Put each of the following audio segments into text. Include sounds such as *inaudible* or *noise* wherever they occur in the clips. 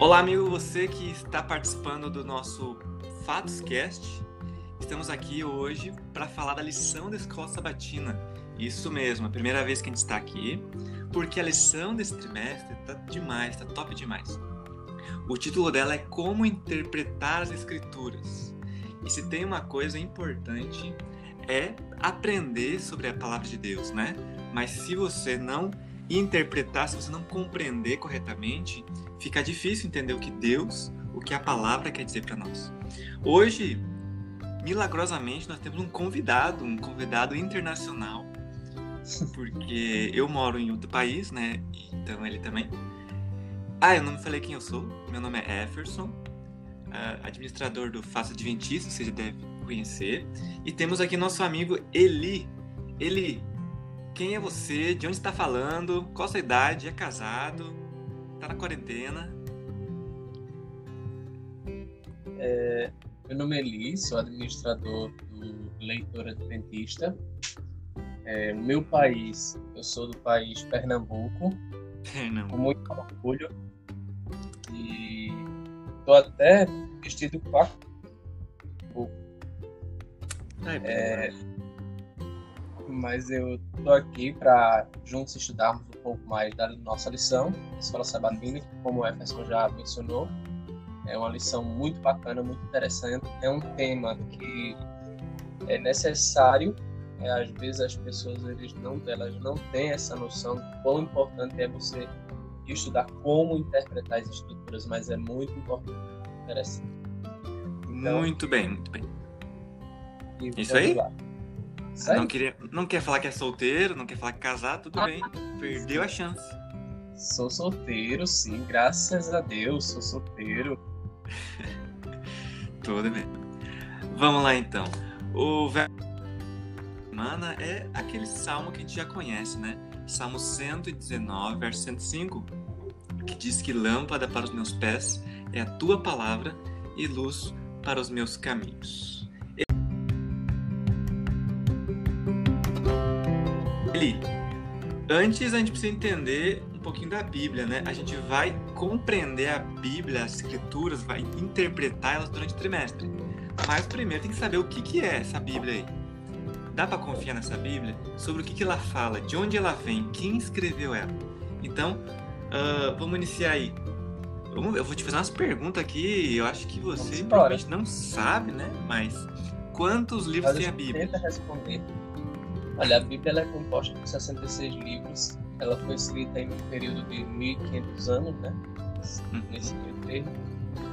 Olá, amigo, você que está participando do nosso Fatoscast. Estamos aqui hoje para falar da lição da escola sabatina. Isso mesmo, a primeira vez que a gente está aqui, porque a lição desse trimestre tá demais, tá top demais. O título dela é Como Interpretar as Escrituras. E se tem uma coisa importante é aprender sobre a palavra de Deus, né? Mas se você não interpretar, se você não compreender corretamente, fica difícil entender o que Deus, o que a palavra quer dizer para nós. Hoje, milagrosamente, nós temos um convidado, um convidado internacional, porque eu moro em outro país, né? Então ele também. Ah, eu não me falei quem eu sou. Meu nome é Efferson, administrador do Faça Adventista, você já deve conhecer. E temos aqui nosso amigo Eli. Eli, quem é você? De onde está falando? Qual a sua idade? É casado? Está na quarentena? É, meu nome é Eli, sou administrador do Leitor Adventista. É, meu país, eu sou do país Pernambuco, Pernambuco. com muito orgulho. E estou até vestido com a É, mas eu tô aqui para juntos estudarmos pouco mais da nossa lição, Escola Sabatina, como o Efferson já mencionou, é uma lição muito bacana, muito interessante. É um tema que é necessário. É, às vezes as pessoas eles não, elas não têm essa noção do quão importante é você estudar como interpretar as escrituras, mas é muito importante, interessante. Então, Muito bem, muito bem. Isso aí? lá. Aí? Não, queria, não quer falar que é solteiro, não quer falar que é casado, tudo bem. Perdeu a chance. Sou solteiro, sim, graças a Deus, sou solteiro. *laughs* Tudo bem. Vamos lá então. O verso da semana é aquele salmo que a gente já conhece, né? Salmo 119, verso 105, que diz que lâmpada para os meus pés é a tua palavra e luz para os meus caminhos. Eli, antes a gente precisa entender um pouquinho da Bíblia, né? A gente vai compreender a Bíblia, as escrituras, vai interpretar elas durante o trimestre. Mas primeiro tem que saber o que, que é essa Bíblia aí. Dá para confiar nessa Bíblia? Sobre o que, que ela fala, de onde ela vem, quem escreveu ela. Então, ah, vamos iniciar aí. Eu vou te fazer umas perguntas aqui, eu acho que você provavelmente não sabe, né? Mas quantos livros Mas tem a Bíblia? tenta responder. Olha, a Bíblia ela é composta por 66 livros. Ela foi escrita em um período de 1500 anos, né? Uhum. Nesse meio termo.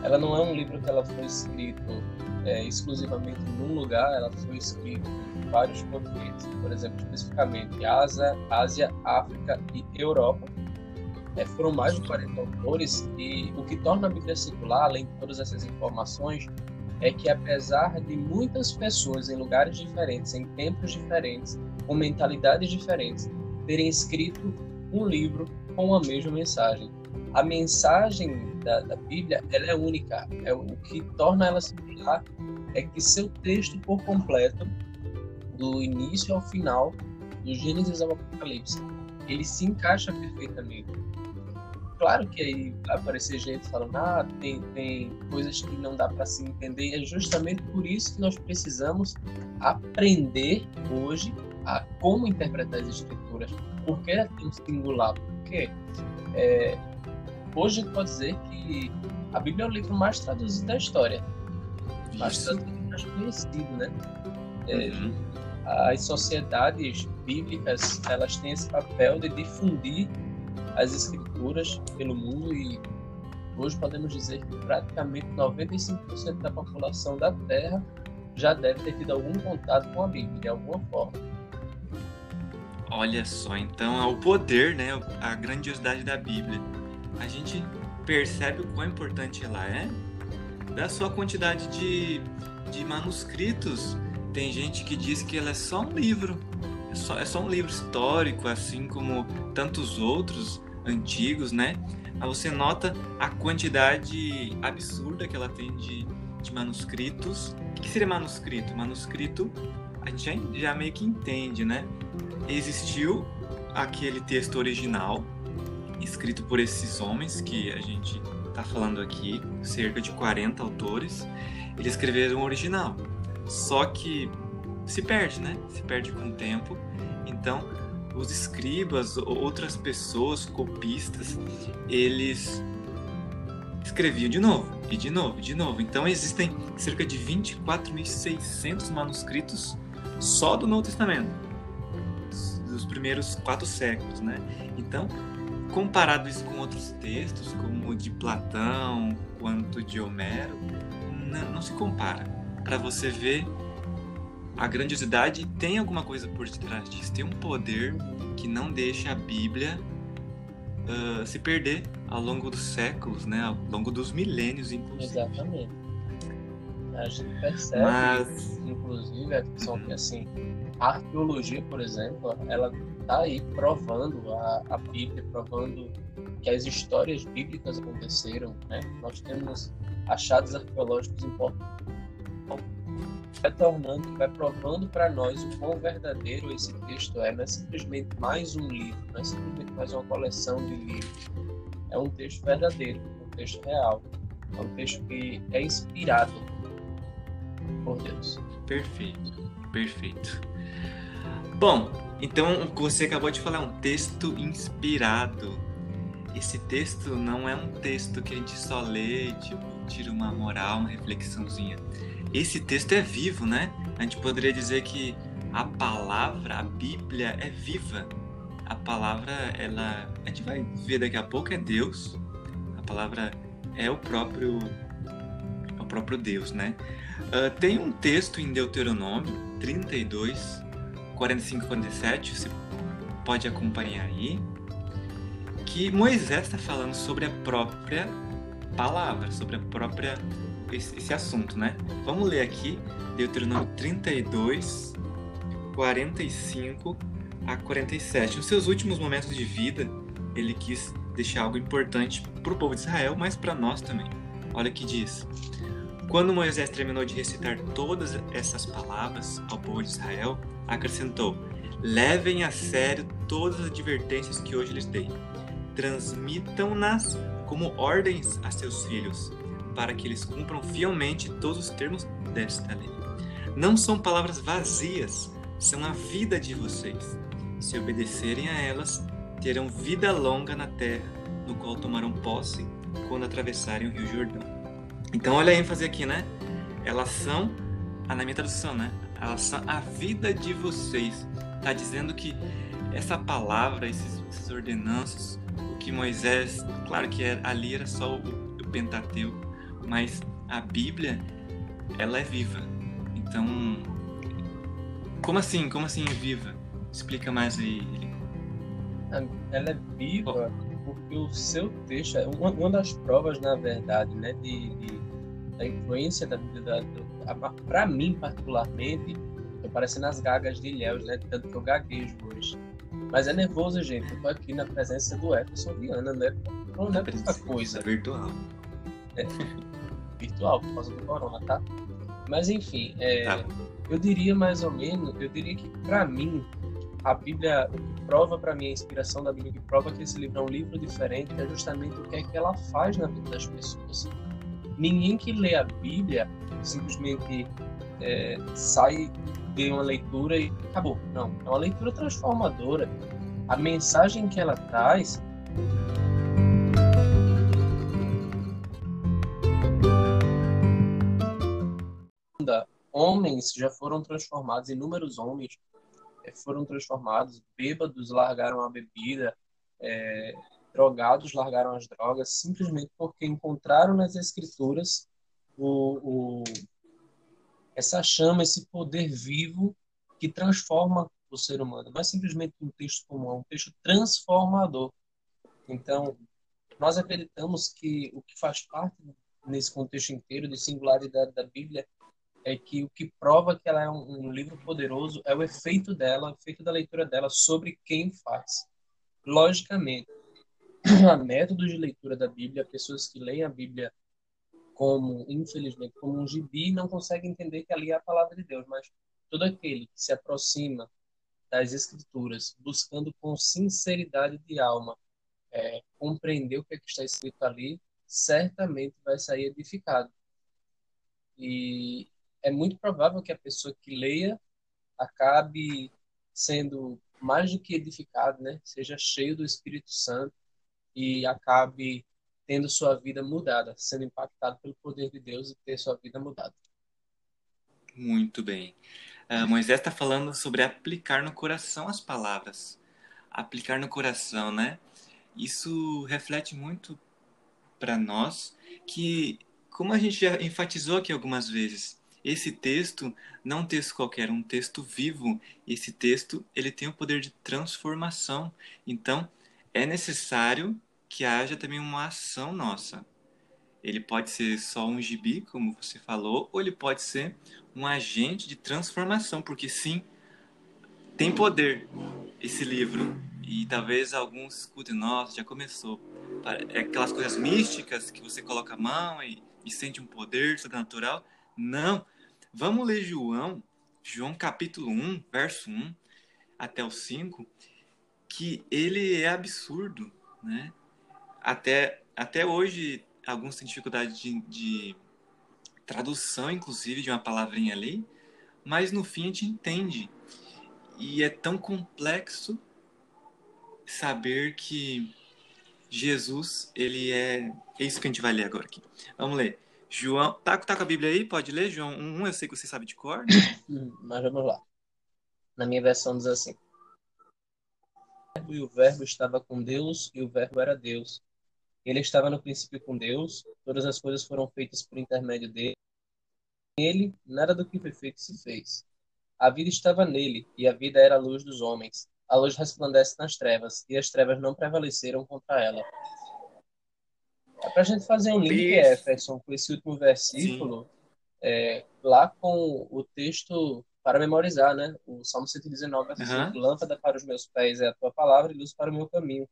Ela não é um livro que ela foi escrito é, exclusivamente num lugar, ela foi escrita em vários continentes. Por exemplo, especificamente Ásia, Ásia África e Europa. É, foram mais de 40 autores e o que torna a Bíblia singular, além de todas essas informações, é que apesar de muitas pessoas em lugares diferentes, em tempos diferentes, com mentalidades diferentes, terem escrito um livro com a mesma mensagem. A mensagem da, da Bíblia ela é única. É o que torna ela singular é que seu texto por completo, do início ao final, do Gênesis ao Apocalipse, ele se encaixa perfeitamente. Claro que aí vai aparecer gente falando, ah, tem, tem coisas que não dá para se entender, e é justamente por isso que nós precisamos aprender hoje a como interpretar as escrituras. Por que ela tem um singular? Porque é, hoje a gente pode dizer que a Bíblia é o livro mais traduzido da história, mais traduzido, mais conhecido, né? É, Uhum. as sociedades bíblicas elas têm esse papel de difundir as escrituras pelo mundo e hoje podemos dizer que praticamente 95% da população da Terra já deve ter tido algum contato com a Bíblia de alguma forma. Olha só, então é o poder, né, a grandiosidade da Bíblia. A gente percebe o quão importante ela é da sua quantidade de, de manuscritos. Tem gente que diz que ela é só um livro, é só, é só um livro histórico, assim como tantos outros antigos, né? Mas você nota a quantidade absurda que ela tem de, de manuscritos. O que seria manuscrito? Manuscrito, a gente já meio que entende, né? Existiu aquele texto original escrito por esses homens que a gente está falando aqui, cerca de 40 autores, eles escreveram o original. Só que se perde, né? Se perde com o tempo. Então, os escribas, outras pessoas, copistas, eles escreviam de novo, e de novo, e de novo. Então, existem cerca de 24.600 manuscritos só do Novo Testamento, dos primeiros quatro séculos, né? Então, comparado isso com outros textos, como o de Platão, quanto de Homero, não, não se compara. Para você ver a grandiosidade tem alguma coisa por detrás disso, tem um poder que não deixa a Bíblia uh, se perder ao longo dos séculos, né? Ao longo dos milênios, inclusive. Exatamente. A gente percebe, Mas... inclusive, assim, a arqueologia, por exemplo, ela está aí provando a, a Bíblia, provando que as histórias bíblicas aconteceram, né? Nós temos achados arqueológicos importantes retornando e vai provando para nós o quão verdadeiro esse texto é. Não é simplesmente mais um livro, não é simplesmente mais uma coleção de livros. É um texto verdadeiro, um texto real. É um texto que é inspirado por Deus. Perfeito, perfeito. Bom, então você acabou de falar um texto inspirado. Esse texto não é um texto que a gente só lê, tipo, tira uma moral, uma reflexãozinha esse texto é vivo, né? A gente poderia dizer que a palavra, a Bíblia é viva. A palavra, ela, a gente vai ver daqui a pouco é Deus. A palavra é o próprio, é o próprio Deus, né? Uh, tem um texto em Deuteronômio 32, 45 e 47, você pode acompanhar aí, que Moisés está falando sobre a própria palavra, sobre a própria esse, esse assunto, né? Vamos ler aqui Deuteronômio 32, 45 a 47. Nos seus últimos momentos de vida, ele quis deixar algo importante para o povo de Israel, mas para nós também. Olha o que diz. Quando Moisés terminou de recitar todas essas palavras ao povo de Israel, acrescentou: Levem a sério todas as advertências que hoje lhes dei. Transmitam-nas como ordens a seus filhos para que eles cumpram fielmente todos os termos desta lei. Não são palavras vazias, são a vida de vocês. Se obedecerem a elas, terão vida longa na terra, no qual tomarão posse quando atravessarem o Rio Jordão. Então, olha a ênfase aqui, né? Elas são, na minha tradução, né? Elas são a vida de vocês. Está dizendo que essa palavra, esses, esses ordenanças, o que Moisés, claro que era, ali era só o, o Pentateuco, mas a Bíblia ela é viva. Então, como assim? Como assim é viva? Explica mais aí. Ela é viva porque o seu texto é uma, uma das provas, na verdade, né, de, de da influência da Bíblia, para mim particularmente, tô parecendo as gagas de Ilhéus, né, tanto que eu gaguejo hoje. Mas é nervoso, gente. Eu tô aqui na presença do Everson Viana, né? Não é pouca coisa. Virtual. É virtual por causa do corona, tá? Mas enfim, é, tá. eu diria mais ou menos, eu diria que para mim a Bíblia prova para mim a inspiração da Bíblia que prova que esse livro é um livro diferente é justamente o que é que ela faz na vida das pessoas. Ninguém que lê a Bíblia simplesmente é, sai de uma leitura e acabou. Não, é uma leitura transformadora. A mensagem que ela traz homens já foram transformados, inúmeros homens eh, foram transformados, bêbados largaram a bebida, é, drogados largaram as drogas, simplesmente porque encontraram nas escrituras o, o, essa chama, esse poder vivo que transforma o ser humano. Não é simplesmente um texto comum, é um texto transformador. Então, nós acreditamos que o que faz parte nesse contexto inteiro de singularidade da Bíblia é que o que prova que ela é um, um, livro poderoso é o efeito dela, o efeito da leitura dela sobre quem faz. Logicamente, a método de leitura da Bíblia, pessoas que leem a Bíblia como, infelizmente, como um gibi, não conseguem entender que ali é a palavra de Deus, mas todo aquele que se aproxima das Escrituras, buscando com sinceridade de alma é, compreender o que, é que está escrito ali, certamente vai sair edificado. E é muito provável que a pessoa que leia acabe sendo mais do que edificado, né? Seja cheio do Espírito Santo e acabe tendo sua vida mudada, sendo impactado pelo poder de Deus e ter sua vida mudada. Muito bem. Uh, Moisés está falando sobre aplicar no coração as palavras. Aplicar no coração, né? Isso reflete muito para nós que, como a gente já enfatizou aqui algumas vezes, esse texto não é um texto qualquer, é um texto vivo. Esse texto ele tem o poder de transformação. Então, é necessário que haja também uma ação nossa. Ele pode ser só um gibi, como você falou, ou ele pode ser um agente de transformação, porque sim, tem poder esse livro. E talvez alguns escutem, nossa, já começou. É aquelas coisas místicas que você coloca a mão e, e sente um poder sobrenatural. Não, Vamos ler João, João capítulo 1, verso 1 até o 5, que ele é absurdo, né? Até, até hoje, alguns têm dificuldade de, de tradução, inclusive, de uma palavrinha ali, mas no fim a gente entende. E é tão complexo saber que Jesus, ele é. É isso que a gente vai ler agora aqui. Vamos ler. João, tá, tá com a Bíblia aí? Pode ler, João 1, eu sei que você sabe de cor. *coughs* Hum, mas vamos lá. Na minha versão diz assim: E o Verbo estava com Deus, e o Verbo era Deus. Ele estava no princípio com Deus, todas as coisas foram feitas por intermédio dele. Nele, nada do que foi feito se fez. A vida estava nele, e a vida era a luz dos homens. A luz resplandece nas trevas, e as trevas não prevaleceram contra ela. É para a gente fazer um link, Jefferson, com esse último versículo, é, lá com o texto para memorizar, né? O Salmo 119, versículo, uhum. lâmpada para os meus pés é a tua palavra e luz para o meu caminho.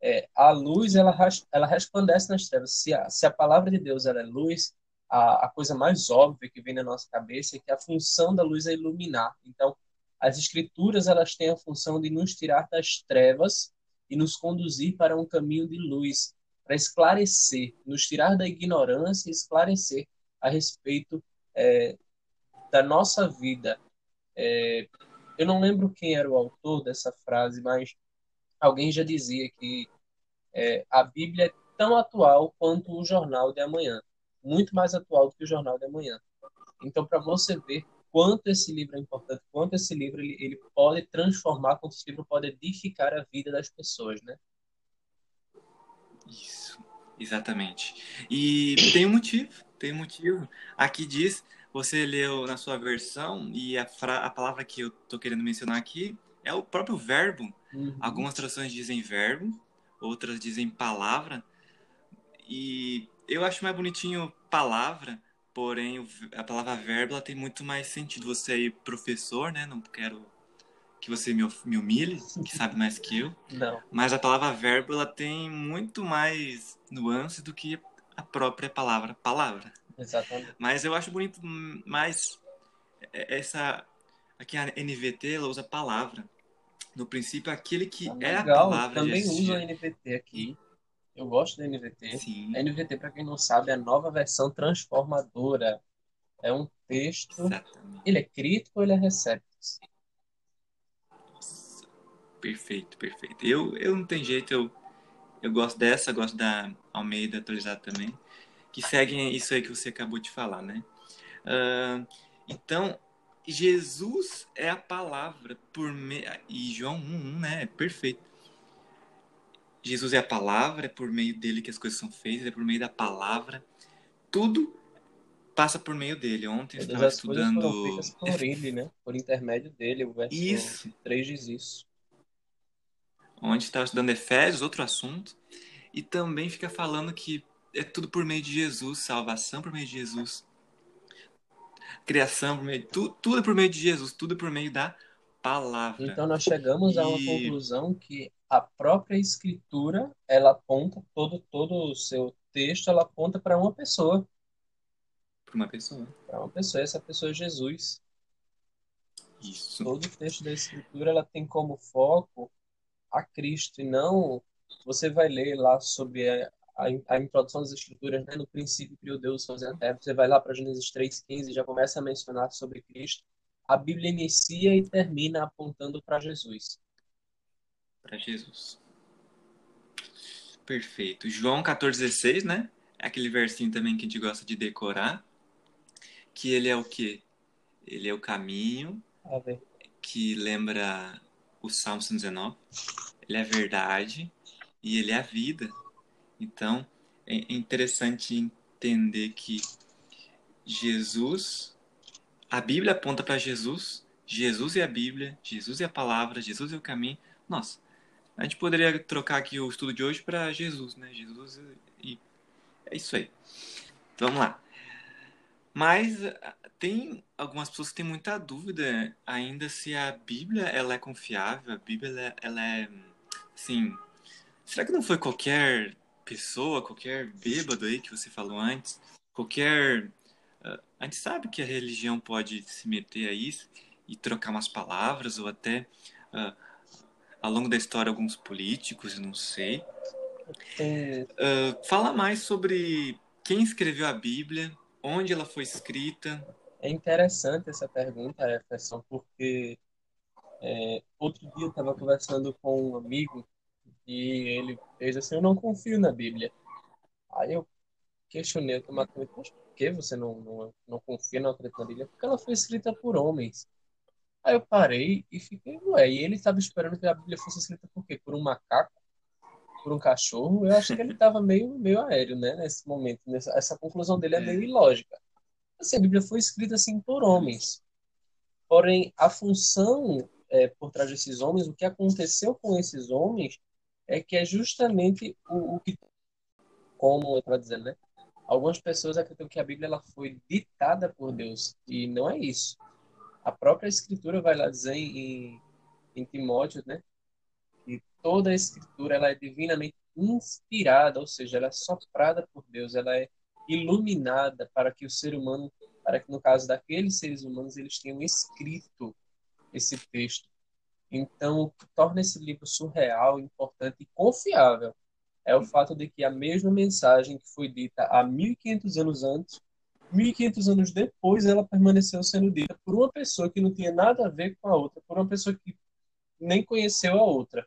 É, a luz, ela, ela resplandece nas trevas. Se a, se a palavra de Deus ela é luz, a, a coisa mais óbvia que vem na nossa cabeça é que a função da luz é iluminar. Então, as escrituras, elas têm a função de nos tirar das trevas e nos conduzir para um caminho de luz para esclarecer, nos tirar da ignorância e esclarecer a respeito é, da nossa vida. É, eu não lembro quem era o autor dessa frase, mas alguém já dizia que é, a Bíblia é tão atual quanto o jornal de amanhã, muito mais atual do que o jornal de amanhã. Então, para você ver quanto esse livro é importante, quanto esse livro ele, ele pode transformar, quanto esse livro pode edificar a vida das pessoas, né? Isso, exatamente. E tem um motivo, tem um motivo. Aqui diz, você leu na sua versão, e a, fra, a palavra que eu tô querendo mencionar aqui é o próprio verbo. Uhum. Algumas traduções dizem verbo, outras dizem palavra. E eu acho mais bonitinho palavra, porém a palavra verbo ela tem muito mais sentido. Você aí, professor, né? Não quero que você me, me humilhe, que sabe mais que eu. Não. Mas a palavra verbo ela tem muito mais nuance do que a própria palavra palavra. Exatamente. Mas eu acho bonito mais essa aqui a NVT ela usa palavra. No princípio aquele que ah, é a palavra. Também usa a NVT aqui. Eu gosto da NVT. Sim. A NVT para quem não sabe é a nova versão transformadora. É um texto. Exatamente. Ele é crítico ou ele é receptor? Perfeito, perfeito. Eu, eu não tem jeito, eu, eu gosto dessa, gosto da Almeida atualizada também, que seguem isso aí que você acabou de falar, né? Uh, então, Jesus é a palavra por meio. E João 1, né? É perfeito. Jesus é a palavra, é por meio dele que as coisas são feitas, é por meio da palavra. Tudo passa por meio dele. Ontem eu estava estudando. Por ele, né? Por intermédio dele, o verso isso. 3 diz isso onde está estudando Efésios, outro assunto, e também fica falando que é tudo por meio de Jesus, salvação por meio de Jesus, criação por meio tudo, tudo é por meio de Jesus, tudo é por meio da palavra. Então nós chegamos e... a uma conclusão que a própria escritura, ela aponta todo todo o seu texto, ela aponta para uma pessoa. Para uma pessoa. Para uma pessoa, essa pessoa é Jesus. Isso. Todo o texto da escritura ela tem como foco a Cristo e não você vai ler lá sobre a, introdução das escrituras, né? no princípio criou Deus fazer a terra, você vai lá para Gênesis 3,15 e já começa a mencionar sobre Cristo, a Bíblia inicia e termina apontando para Jesus. Para Jesus. Perfeito. João 14,16, né? É aquele versinho também que a gente gosta de decorar. Que ele é o quê? Ele é o caminho, que lembra o Salmo 119. Ele é a verdade e ele é a vida. Então, é interessante entender que Jesus, a Bíblia aponta para Jesus, Jesus é a Bíblia, Jesus é a palavra, Jesus é o caminho. Nossa, a gente poderia trocar aqui o estudo de hoje para Jesus, né? Jesus e é isso aí. Então, vamos lá. Mas tem algumas pessoas que têm muita dúvida ainda se a Bíblia ela é confiável, a Bíblia ela, ela é, assim, será que não foi qualquer pessoa, qualquer bêbado aí que você falou antes, qualquer. Uh, a gente sabe que a religião pode se meter a isso e trocar umas palavras, ou até, uh, ao longo da história, alguns políticos, não sei. Uh, fala mais sobre quem escreveu a Bíblia, onde ela foi escrita. É interessante essa pergunta, Jefferson, porque é, outro dia eu estava conversando com um amigo e ele fez assim, eu não confio na Bíblia. Aí eu questionei automaticamente, mas por que você não, não, não confia, não acredita na Bíblia? Porque ela foi escrita por homens. Aí eu parei e fiquei, ué, e ele estava esperando que a Bíblia fosse escrita por quê? Por um macaco? Por um cachorro? Eu acho que ele estava meio, meio aéreo, né, nesse momento. Nessa, essa conclusão dele é meio ilógica. Assim, a Bíblia foi escrita, assim, por homens. Porém, a função é, por trás desses homens, o que aconteceu com esses homens, é que é justamente o, o que, como eu estava dizendo, né? Algumas pessoas acreditam que a Bíblia ela foi ditada por Deus e não é isso. A própria Escritura vai lá dizer em, em Timóteo, né? Que toda a Escritura ela é divinamente inspirada, ou seja, ela é soprada por Deus, ela é iluminada para que o ser humano, para que no caso daqueles seres humanos, eles tenham escrito esse texto. Então, o que torna esse livro surreal, importante e confiável é o fato de que a mesma mensagem que foi dita há 1500 anos antes, 1500 anos depois, ela permaneceu sendo dita por uma pessoa que não tinha nada a ver com a outra, por uma pessoa que nem conheceu a outra.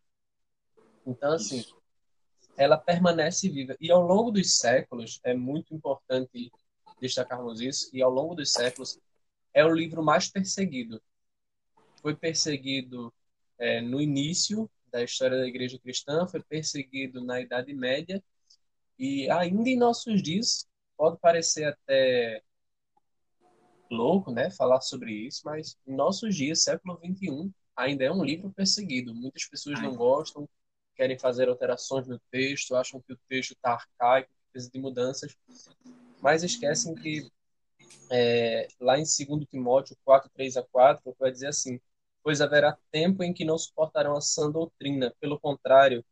Então, assim, ela permanece viva. E ao longo dos séculos, é muito importante destacarmos isso, e ao longo dos séculos, é o livro mais perseguido. Foi perseguido é, no início da história da igreja cristã, foi perseguido na Idade Média e ainda em nossos dias pode parecer até louco, né, falar sobre isso, mas em nossos dias, século 21, ainda é um livro perseguido. Muitas pessoas não gostam, querem fazer alterações no texto, acham que o texto está arcaico, precisa de mudanças, mas esquecem que é, lá em 2 Timóteo 4, 3 a 4, vai dizer assim: pois haverá tempo em que não suportarão a sã doutrina. Pelo contrário,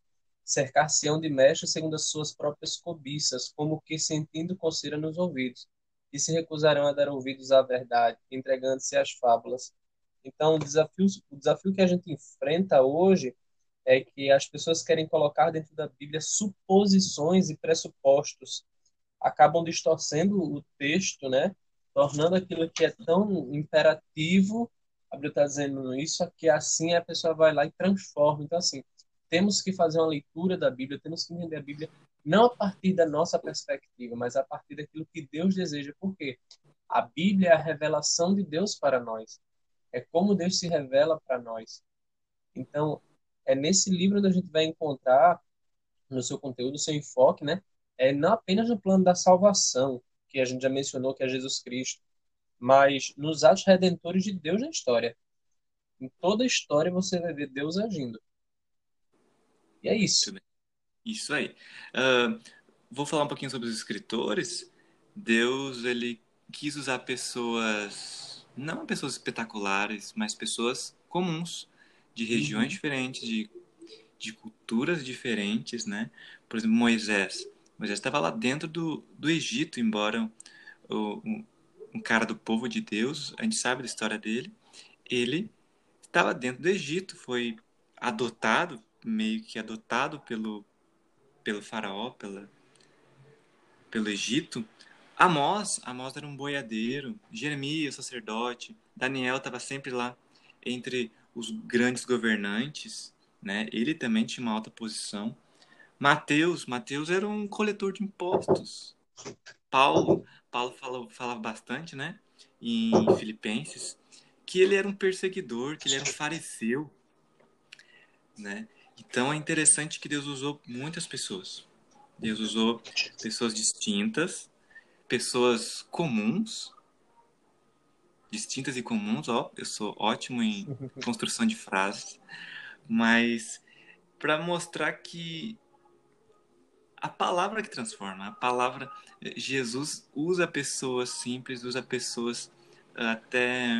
cercar-se-ão de mestres segundo as suas próprias cobiças, como que sentindo coceira nos ouvidos, e se recusarão a dar ouvidos à verdade, entregando-se às fábulas. Então, o desafio, o desafio que a gente enfrenta hoje é que as pessoas querem colocar dentro da Bíblia suposições e pressupostos, acabam distorcendo o texto, né? Tornando aquilo que é tão imperativo a está dizendo isso, que assim a pessoa vai lá e transforma. Então, assim, temos que fazer uma leitura da Bíblia, temos que entender a Bíblia não a partir da nossa perspectiva, mas a partir daquilo que Deus deseja. Por quê? A Bíblia é a revelação de Deus para nós. É como Deus se revela para nós. Então, é nesse livro que a gente vai encontrar no seu conteúdo, seu enfoque, né? É não apenas no plano da salvação, que a gente já mencionou, que é Jesus Cristo, mas nos atos redentores de Deus na história. Em toda a história você vai ver Deus agindo. E é isso. Isso aí. Uh, vou falar um pouquinho sobre os escritores. Deus, ele quis usar pessoas, não pessoas espetaculares, mas pessoas comuns, de regiões uhum. diferentes, de, de culturas diferentes, né? Por exemplo, Moisés. Moisés estava lá dentro do, do Egito, embora o, um cara do povo de Deus, a gente sabe da história dele. Ele estava dentro do Egito, foi adotado, meio que adotado pelo, pelo faraó, pela, pelo Egito, Amós, Amós era um boiadeiro, Jeremias, sacerdote, Daniel estava sempre lá entre os grandes governantes, né? Ele também tinha uma alta posição. Mateus, Mateus era um coletor de impostos. Paulo, Paulo falava, falava bastante, né? Em Filipenses, que ele era um perseguidor, que ele era um fariseu, né? Então é interessante que Deus usou muitas pessoas. Deus usou pessoas distintas, pessoas comuns, distintas e comuns, ó, eu sou ótimo em *laughs* construção de frases, mas para mostrar que a palavra que transforma, a palavra Jesus usa pessoas simples, usa pessoas até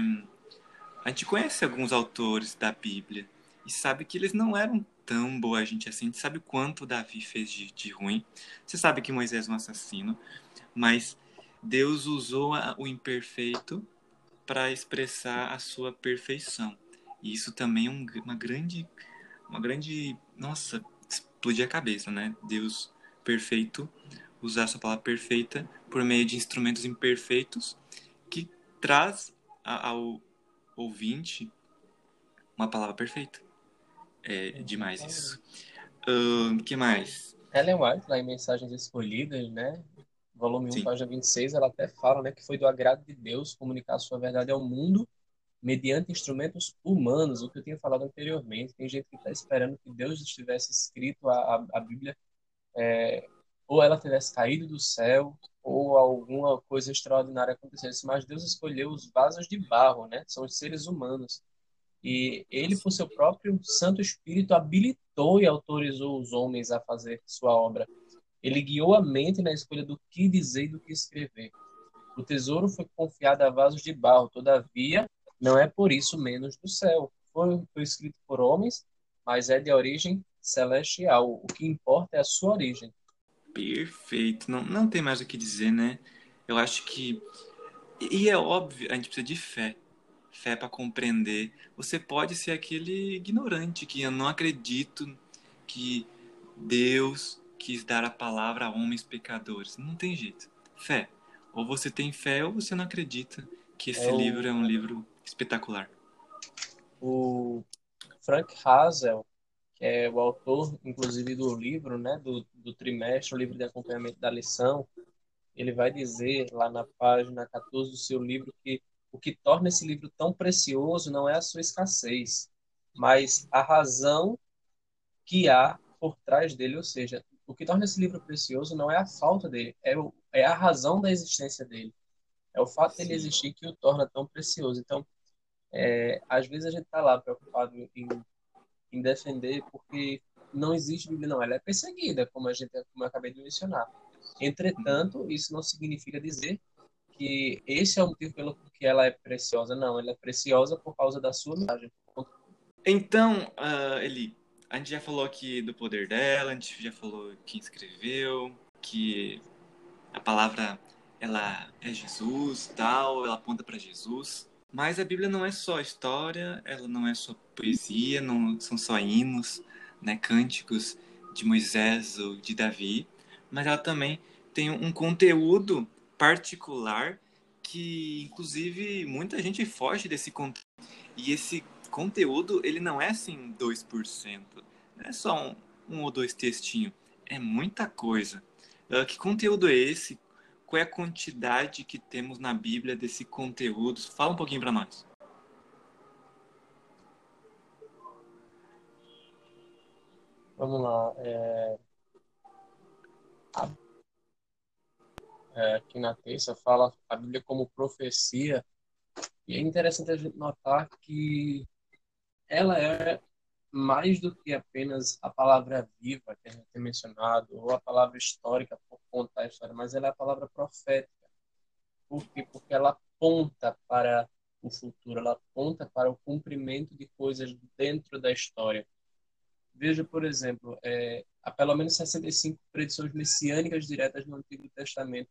a gente conhece alguns autores da Bíblia e sabe que eles não eram tão boa gente assim. A gente sabe quanto Davi fez de, de ruim. Você sabe que Moisés é um assassino, mas Deus usou o imperfeito para expressar a sua perfeição. E isso também é um, uma grande, uma grande, nossa, explodir a cabeça, né? Deus perfeito, usar essa palavra perfeita por meio de instrumentos imperfeitos que traz ao ouvinte uma palavra perfeita. É demais isso. O uh, que mais? Ellen White, lá em Mensagens Escolhidas, né? Volume 1, Sim. página 26, ela até fala né, que foi do agrado de Deus comunicar a sua verdade ao mundo mediante instrumentos humanos, o que eu tinha falado anteriormente. Tem gente que está esperando que Deus tivesse escrito a, a, a Bíblia, é, ou ela tivesse caído do céu, ou alguma coisa extraordinária acontecesse. Mas Deus escolheu os vasos de barro, né? São os seres humanos. E ele, por seu próprio Santo Espírito, habilitou e autorizou os homens a fazer sua obra. Ele guiou a mente na escolha do que dizer e do que escrever. O tesouro foi confiado a vasos de barro, todavia, não é por isso menos do céu. Foi, foi escrito por homens, mas é de origem celestial. O que importa é a sua origem. Perfeito. Não, não tem mais o que dizer, né? Eu acho que. E é óbvio, a gente precisa de fé fé para compreender. Você pode ser aquele ignorante que eu não acredito que Deus quis dar a palavra a homens pecadores. Não tem jeito. Fé. Ou você tem fé ou você não acredita que esse é o... livro é um livro espetacular. O Frank Hazel, que é o autor, inclusive, do livro, né, do, do trimestre, o livro de acompanhamento da lição, ele vai dizer lá na página 14 do seu livro que o que torna esse livro tão precioso não é a sua escassez, mas a razão que há por trás dele, ou seja, o que torna esse livro precioso não é a falta dele, é, o, é a razão da existência dele. É o fato Sim. dele existir que o torna tão precioso. Então, é, às vezes a gente está lá preocupado em, em, defender porque não existe Bíblia, não. Ela é perseguida, como, a gente, como eu acabei de mencionar. Entretanto, isso não significa dizer que esse é o motivo pelo que ela é preciosa. Não, ela é preciosa por causa da sua mensagem. Então, uh, Eli, a gente já falou aqui do poder dela, a gente já falou quem escreveu, que a palavra ela é Jesus, tal, ela aponta para Jesus. Mas a Bíblia não é só história, ela não é só poesia, não são só hinos, né, cânticos de Moisés ou de Davi, mas ela também tem um conteúdo particular que, inclusive, muita gente foge desse conteúdo. E esse conteúdo, ele não é assim 2%. Não é só um, um ou dois textinhos. É muita coisa. Uh, que conteúdo é esse? Qual é a quantidade que temos na Bíblia desse conteúdo? Fala um pouquinho para nós. Vamos lá. É... É, aqui na terça, fala a Bíblia como profecia. E é interessante a gente notar que ela é mais do que apenas a palavra viva que a gente tem mencionado, ou a palavra histórica contar a história, mas ela é a palavra profética. Por quê? Porque ela aponta para o futuro, ela aponta para o cumprimento de coisas dentro da história. Veja, por exemplo, é, há pelo menos 65 predições messiânicas diretas no Antigo Testamento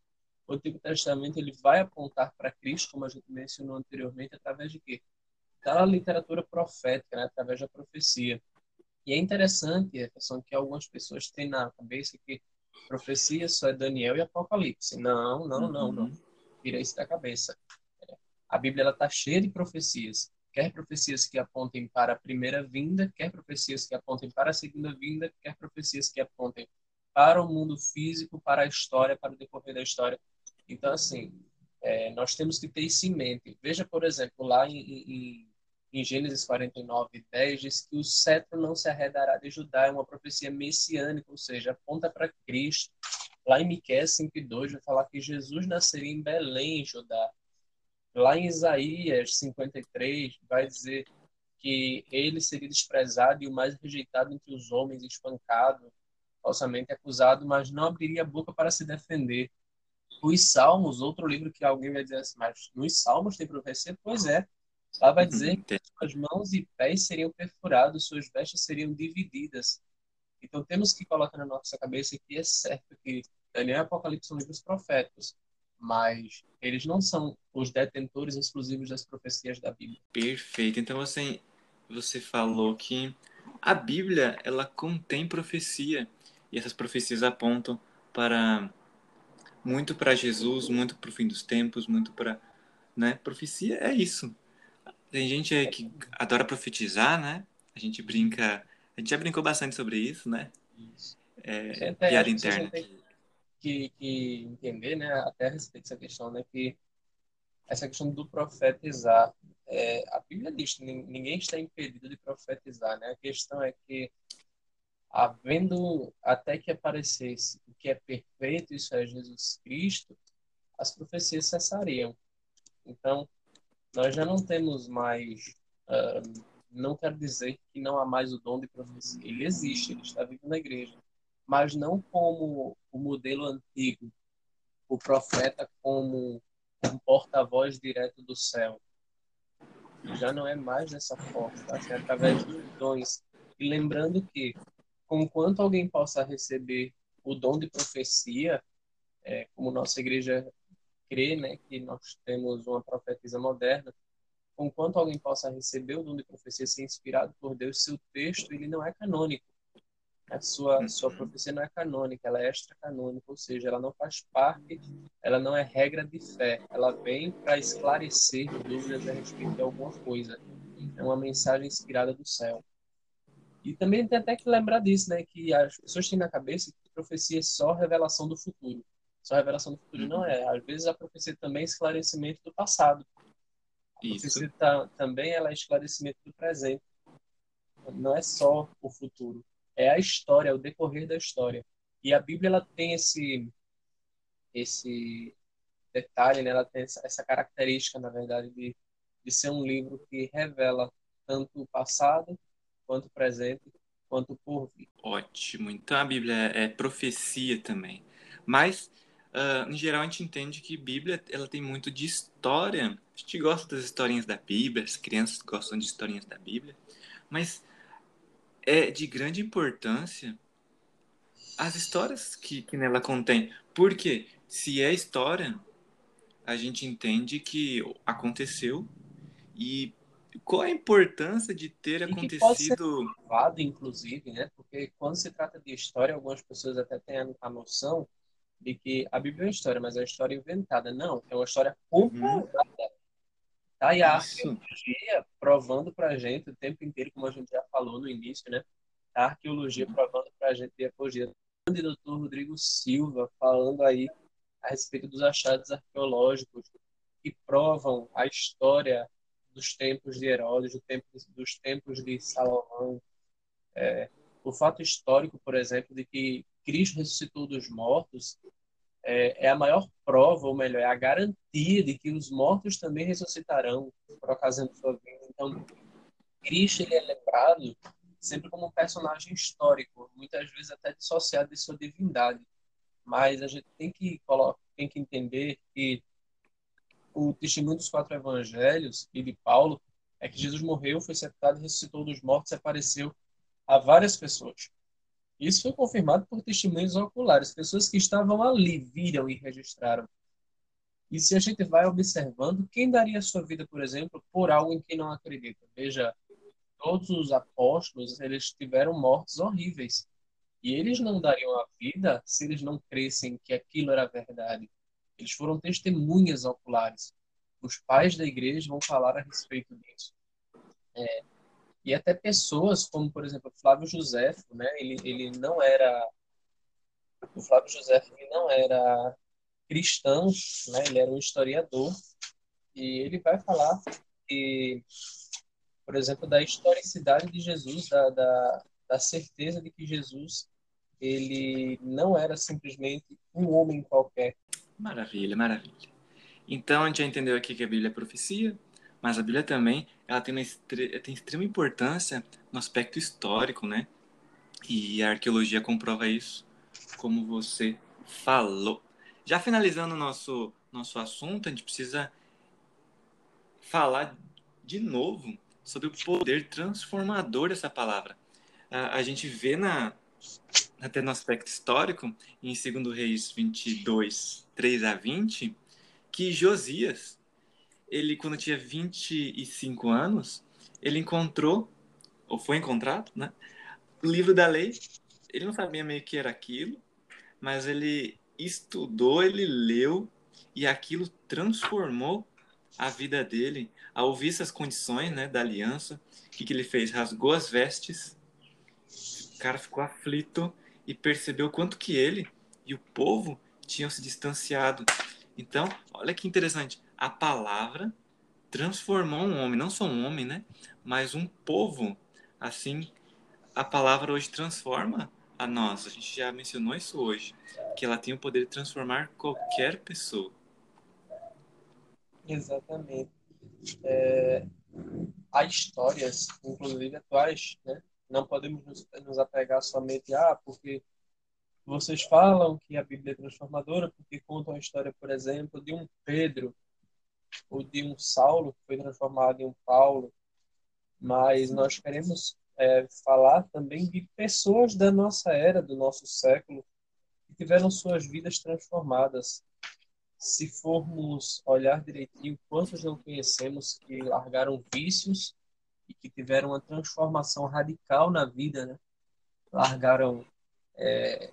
o Antigo Testamento ele vai apontar para Cristo, como a gente mencionou anteriormente, através de quê? Da literatura profética, né? através da profecia. E é interessante, Jefferson, que algumas pessoas têm na cabeça que profecia só é Daniel e Apocalipse. Não, não, uhum. não, não. Tira isso da cabeça. A Bíblia está cheia de profecias. Quer profecias que apontem para a primeira vinda, quer profecias que apontem para a segunda vinda, quer profecias que apontem para o mundo físico, para a história, para o decorrer da história. Então, assim, é, nós temos que ter isso em mente. Veja, por exemplo, lá em, em, em Gênesis 49, 10, diz que o cetro não se arredará de Judá, é uma profecia messiânica, ou seja, aponta para Cristo. Lá em Miqueias 5:2 vai falar que Jesus nasceria em Belém, Judá. Lá em Isaías 53 vai dizer que ele seria desprezado e o mais rejeitado entre os homens, espancado, falsamente acusado, mas não abriria a boca para se defender. Os Salmos, outro livro que alguém vai dizer assim, mas nos Salmos tem profecia? Pois é. Lá vai dizer uhum. que suas mãos e pés seriam perfurados, suas vestes seriam divididas. Então temos que colocar na nossa cabeça que é certo que Daniel e Apocalipse são livros proféticos, mas eles não são os detentores exclusivos das profecias da Bíblia. Perfeito. Então você você falou que a Bíblia ela contém profecia e essas profecias apontam para muito para Jesus, muito para o fim dos tempos, muito para, né? Profecia é isso. Tem gente que adora profetizar, né? A gente brinca, a gente já brincou bastante sobre isso, né? É, piada interna. Que, que entender, né? Até a respeito dessa questão, né? Que essa questão do profetizar, é, a Bíblia diz, ninguém está impedido de profetizar, né? A questão é que havendo até que aparecesse o que é perfeito, isso é Jesus Cristo, as profecias cessariam. Então, nós já não temos mais. Uh, não quero dizer que não há mais o dom de profecia. Ele existe, ele está vivo na igreja. Mas não como o modelo antigo, o profeta como um porta-voz direto do céu. Já não é mais dessa forma? Assim, através dos dons. E lembrando que conquanto alguém possa receber o dom de profecia, é, como nossa igreja crê, né, que nós temos uma profetisa moderna, conquanto alguém possa receber o dom de profecia ser inspirado por Deus, seu texto ele não é canônico. A sua, uhum. sua profecia não é canônica, ela é extra-canônica, ou seja, ela não faz parte, ela não é regra de fé, ela vem para esclarecer dúvidas a respeito de alguma coisa. É uma mensagem inspirada do céu. E também tem até que lembrar disso, né? Que as pessoas têm na cabeça que profecia é só revelação do futuro. Só revelação do futuro. Uhum. Não é. Às vezes a profecia também é esclarecimento do passado. A Isso. profecia tá, também ela é esclarecimento do presente. Não é só o futuro. É a história, é o decorrer da história. E a Bíblia ela tem esse esse detalhe, né? Ela tem essa, essa característica, na verdade, de, de ser um livro que revela tanto o passado quanto presente, quanto por vir. Ótimo. Então a Bíblia é profecia também. Mas, uh, em geral, a gente entende que Bíblia ela tem muito de história. A gente gosta das historinhas da Bíblia, as crianças gostam de historinhas da Bíblia. Mas é de grande importância as histórias que, que nela contém. Porque se é história, a gente entende que aconteceu e qual a importância de ter e acontecido. pode ser provado, inclusive, né? Porque quando se trata de história, algumas pessoas até têm a noção de que a Bíblia é uma história, mas é uma história inventada. Não, é uma história comprovada. Uhum. Tá? E a arqueologia provando para a gente o tempo inteiro, como a gente já falou no início, né? A arqueologia uhum. provando para a gente por dia. O doutor Rodrigo Silva falando aí a respeito dos achados arqueológicos que provam a história dos tempos de Herodes, do tempo, dos tempos de Salomão. É, o fato histórico, por exemplo, de que Cristo ressuscitou dos mortos é, é, a maior prova, ou melhor, é a garantia de que os mortos também ressuscitarão por ocasião de sua vida. Então, Cristo ele é lembrado sempre como um personagem histórico, muitas vezes até dissociado de sua divindade. Mas a gente tem que, tem que entender que o testemunho dos quatro evangelhos e de Paulo é que Jesus morreu, foi sepultado, ressuscitou dos mortos apareceu a várias pessoas. Isso foi confirmado por testemunhos oculares. Pessoas que estavam ali viram e registraram. E se a gente vai observando, quem daria sua vida, por exemplo, por algo em que não acredita? Veja, todos os apóstolos, eles tiveram mortes horríveis. E eles não dariam a vida se eles não crescem que aquilo era verdade. Eles foram testemunhas oculares. Os pais da igreja vão falar a respeito disso. É, e até pessoas como, por exemplo, Flávio José, né? Ele, ele não era o Flávio José ele não era cristão, né? Ele era um historiador e ele vai falar que, por exemplo, da historicidade de Jesus, da, da, da certeza de que Jesus ele não era simplesmente um homem qualquer. Maravilha, maravilha. Então a gente já entendeu aqui que a Bíblia é profecia, mas a Bíblia também ela tem, uma tem extrema importância no aspecto histórico, né? E a arqueologia comprova isso, como você falou. Já finalizando o nosso, nosso assunto, a gente precisa falar de novo sobre o poder transformador dessa palavra. A, a gente vê na, até no aspecto histórico, em 2 Reis 22, 3 a 20, que Josias, ele quando tinha 25 anos, ele encontrou, ou foi encontrado, né, o livro da lei. Ele não sabia meio que era aquilo, mas ele estudou, ele leu, e aquilo transformou a vida dele. Ao ouvir essas condições né, da aliança, o que, que ele fez? Rasgou as vestes, o cara ficou aflito e percebeu quanto que ele e o povo tinham se distanciado. Então, olha que interessante, a palavra transformou um homem, não só um homem, né, mas um povo. Assim, a palavra hoje transforma a nós. A gente já mencionou isso hoje, que ela tem o poder de transformar qualquer pessoa. Exatamente. É, há histórias, inclusive atuais, né, não podemos nos, apegar somente a, ah, porque vocês falam que a Bíblia é transformadora, porque contam a história, por exemplo, de um Pedro ou de um Saulo que foi transformado em um Paulo, mas nós queremos é, falar também de pessoas da nossa era, do nosso século, que tiveram suas vidas transformadas. Se formos olhar direitinho, quantos não conhecemos que largaram vícios e que tiveram uma transformação radical na vida, né? Largaram é,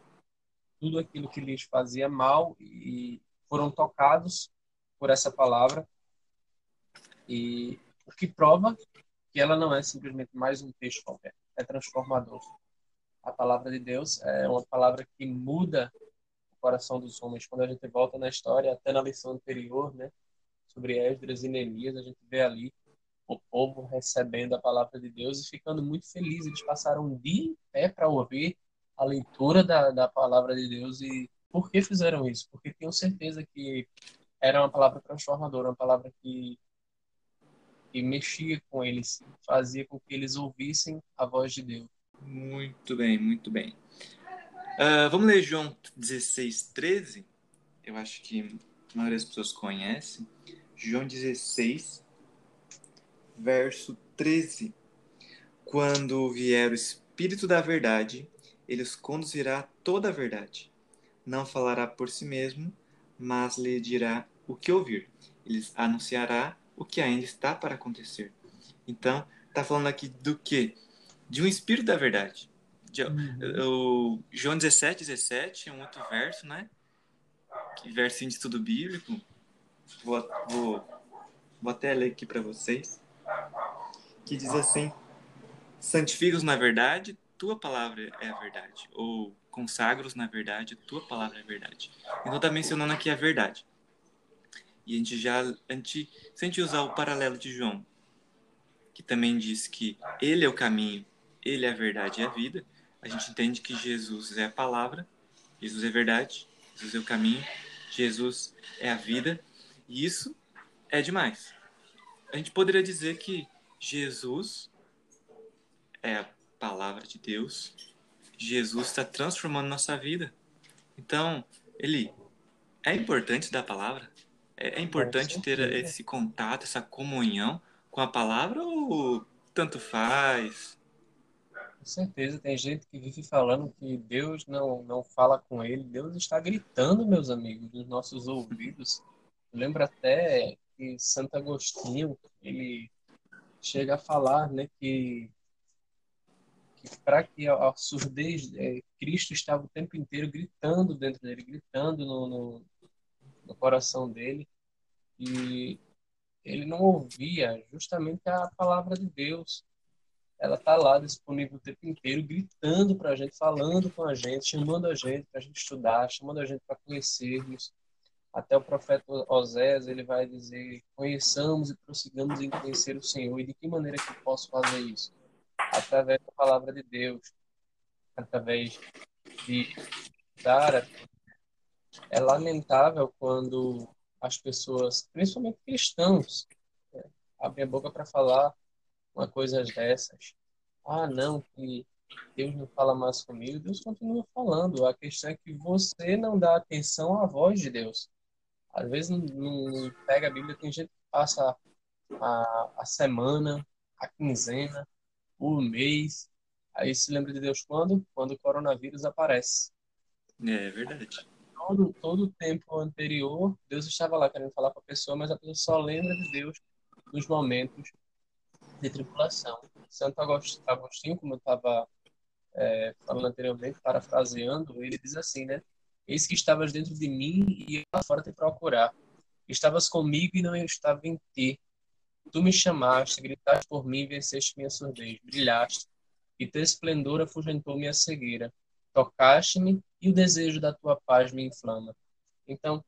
tudo aquilo que lhes fazia mal e foram tocados por essa palavra. E o que prova que ela não é simplesmente mais um texto qualquer, é transformador. A palavra de Deus é uma palavra que muda o coração dos homens. Quando a gente volta na história, até na lição anterior, né, sobre Esdras e Neemias, a gente vê ali o povo recebendo a palavra de Deus e ficando muito felizes. Eles passaram um dia em pé para ouvir a leitura da, da palavra de Deus. E por que fizeram isso? Porque tinham certeza que era uma palavra transformadora, uma palavra que, que mexia com eles, fazia com que eles ouvissem a voz de Deus. Muito bem, muito bem. Uh, vamos ler João 16, 13. Eu acho que a maioria das pessoas conhece. João 16, verso 13. Quando vier o Espírito da Verdade, ele os conduzirá a toda a verdade. Não falará por si mesmo, mas lhe dirá o que ouvir. Ele anunciará o que ainda está para acontecer. Então, está falando aqui do que? De um Espírito da Verdade. De, uhum. o João 17, 17 é um outro verso, né? Que versinho de estudo bíblico. Vou, vou, vou até ler aqui para vocês que diz assim: santifica-os na verdade, tua palavra é a verdade. Ou consagros na verdade, tua palavra é a verdade. Então está mencionando aqui a verdade. E a gente já, a gente, se a gente usar o paralelo de João, que também diz que ele é o caminho, ele é a verdade e a vida, a gente entende que Jesus é a palavra, Jesus é a verdade, Jesus é o caminho, Jesus é a vida, e isso é demais. A gente poderia dizer que Jesus é a palavra de Deus. Jesus está transformando nossa vida. Então, ele é importante da palavra. É, é importante ter esse contato, essa comunhão com a palavra ou tanto faz? Com certeza, tem gente que vive falando que Deus não, não fala com ele. Deus está gritando, meus amigos, nos nossos ouvidos. Eu lembro até que Santo Agostinho, ele chega a falar, né, que para que a, surdez, é, Cristo estava o tempo inteiro gritando dentro dele, gritando no, no, no coração dele, e ele não ouvia justamente a palavra de Deus. Ela está lá disponível o tempo inteiro, gritando para a gente, falando com a gente, chamando a gente para a gente estudar, chamando a gente para conhecermos. Até o profeta Osés, ele vai dizer, conheçamos e prossigamos em conhecer o Senhor. E de que maneira que eu posso fazer isso? Através da palavra de Deus, através de dar. É lamentável quando as pessoas, principalmente cristãos, é, abrem a boca para falar uma coisa dessas. Ah, não, que Deus não fala mais comigo. Deus continua falando. A questão é que você não dá atenção à voz de Deus. Às vezes não, não pega a Bíblia, tem gente que passa a, a semana, a quinzena, o mês, aí se lembra de Deus quando? Quando o coronavírus aparece. É verdade. Todo, todo o tempo anterior, Deus estava lá querendo falar com a pessoa, mas a pessoa só lembra de Deus nos momentos de tribulação. Santo Agostinho, como eu estava é, falando anteriormente, parafraseando, ele diz assim, né? Eis que estavas dentro de mim e eu lá fora te procurar. Estavas comigo e não eu estava em ti. Tu me chamaste, gritaste por mim venceste minha surdez. Brilhaste e teu esplendor afugentou minha cegueira. Tocaste-me e o desejo da tua paz me inflama. Então,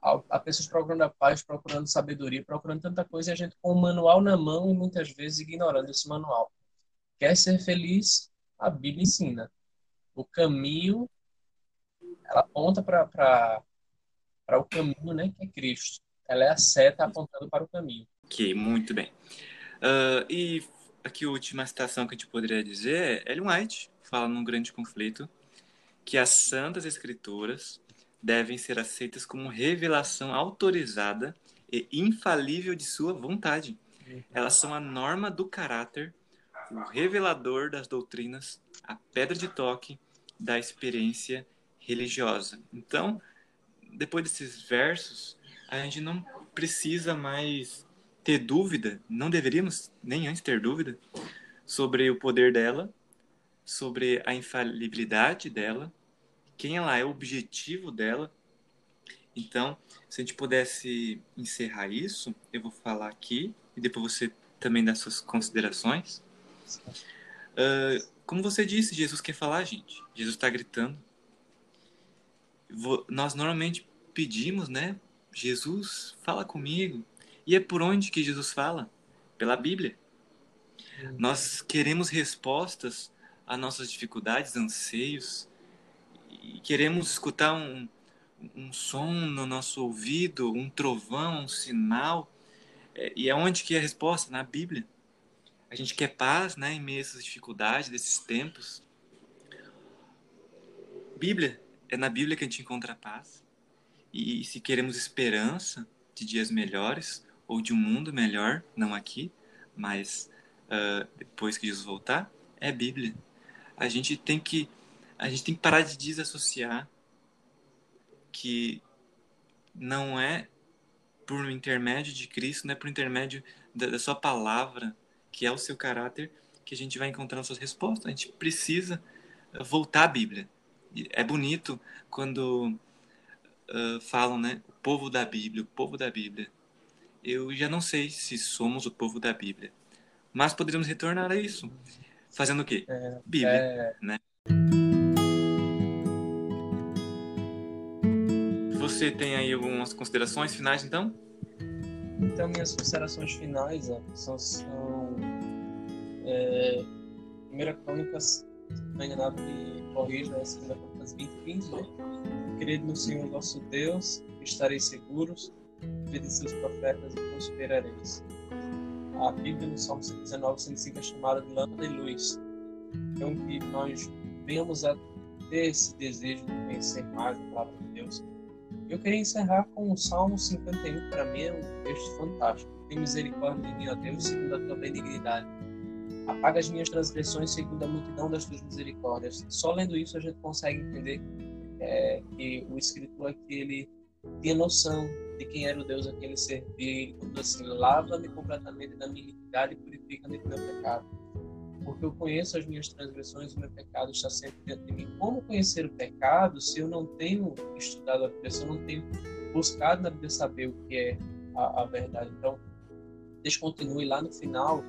há pessoas procurando a paz, procurando sabedoria, procurando tanta coisa e a gente com o manual na mão e muitas vezes ignorando esse manual. Quer ser feliz? A Bíblia ensina. O caminho ela aponta para o caminho, né, que é Cristo. Ela é a seta apontando para o caminho. Ok, muito bem. Uh, e aqui a última citação que a gente poderia dizer é Ellen White, fala num grande conflito, que as santas escrituras devem ser aceitas como revelação autorizada e infalível de sua vontade. Elas são a norma do caráter, o revelador das doutrinas, a pedra de toque da experiência religiosa. Então, depois desses versos, a gente não precisa mais ter dúvida, não deveríamos nem antes ter dúvida sobre o poder dela, sobre a infalibilidade dela, quem ela é, o objetivo dela. Então, se a gente pudesse encerrar isso, eu vou falar aqui e depois você também dá suas considerações. Uh, como você disse, Jesus quer falar, gente. Jesus está gritando nós normalmente pedimos, né? Jesus, fala comigo. E é por onde que Jesus fala? Pela Bíblia. Uhum. Nós queremos respostas às nossas dificuldades, anseios, e queremos escutar um, um som no nosso ouvido, um trovão, um sinal. É, e é onde que é a resposta? Na Bíblia. A gente quer paz né, em meio a essas dificuldades desses tempos. Bíblia é na Bíblia que a gente encontra paz. E se queremos esperança de dias melhores ou de um mundo melhor, não aqui, mas uh, depois que Jesus voltar, é Bíblia. A gente tem que a gente tem que parar de desassociar que não é por intermédio de Cristo, não é por intermédio da, da sua palavra, que é o seu caráter, que a gente vai encontrando suas respostas. A gente precisa voltar à Bíblia é bonito quando uh, falam, né? O povo da Bíblia, o povo da Bíblia. Eu já não sei se somos o povo da Bíblia, mas poderíamos retornar a isso. Fazendo o quê? É, Bíblia, é... né? Você tem aí algumas considerações finais, então? Então, minhas considerações finais são, são é, Primeira Crônicas não enganado, me corrija, é 2 Crônicas 20, 15, né? Querido no Senhor nosso Deus, estareis seguros, crede em seus profetas e prosperareis. A Bíblia no Salmo 119, 105 é chamada de lâmpada e luz. Então, que nós venhamos a ter esse desejo de conhecer mais a palavra de Deus. Eu queria encerrar com o Salmo 51, para mim é um texto fantástico. Tem misericórdia de mim, ó Deus, segundo a tua benignidade Apaga as minhas transgressões segundo a multidão das tuas misericórdias. Só lendo isso a gente consegue entender é, que o escritor aqui ele tinha noção de quem era o Deus a quem ele servia. Ele falou assim: lava-me completamente da minha iniquidade e purifica-me do meu pecado. porque eu conheço as minhas transgressões, o meu pecado está sempre dentro de mim. Como conhecer o pecado se eu não tenho estudado a Bíblia, se eu não tenho buscado na Bíblia saber o que é a, a verdade? Então, deixa continue lá no final,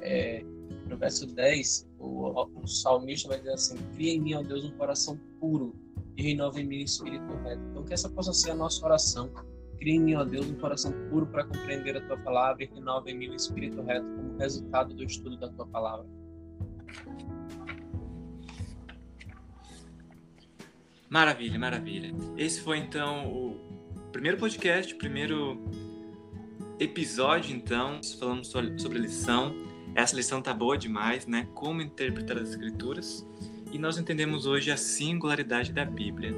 é, no verso 10, o, o salmista vai dizer assim: Cria em mim, ó Deus, um coração puro e renova em mim o espírito reto. Então, que essa possa ser a nossa oração. Mim, ó Deus, um coração puro para compreender a tua palavra e renova em mim o espírito reto como resultado do estudo da tua palavra. Maravilha, maravilha. Esse foi então o primeiro podcast, o primeiro episódio, então. Falamos sobre a lição. Essa lição tá boa demais, né? Como interpretar as escrituras. E nós entendemos hoje a singularidade da Bíblia.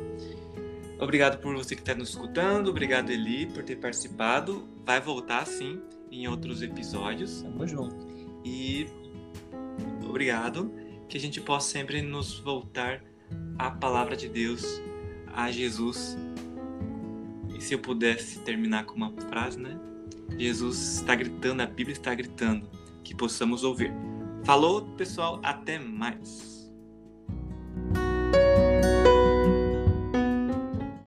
Obrigado por você que está nos escutando. Obrigado, Eli, por ter participado. Vai voltar, sim, em outros episódios. Tamo junto. E obrigado. Que a gente possa sempre nos voltar à palavra de Deus, a Jesus. E se eu pudesse terminar com uma frase, né? Jesus está gritando, a Bíblia está gritando, que possamos ouvir. Falou, pessoal, até mais. thank you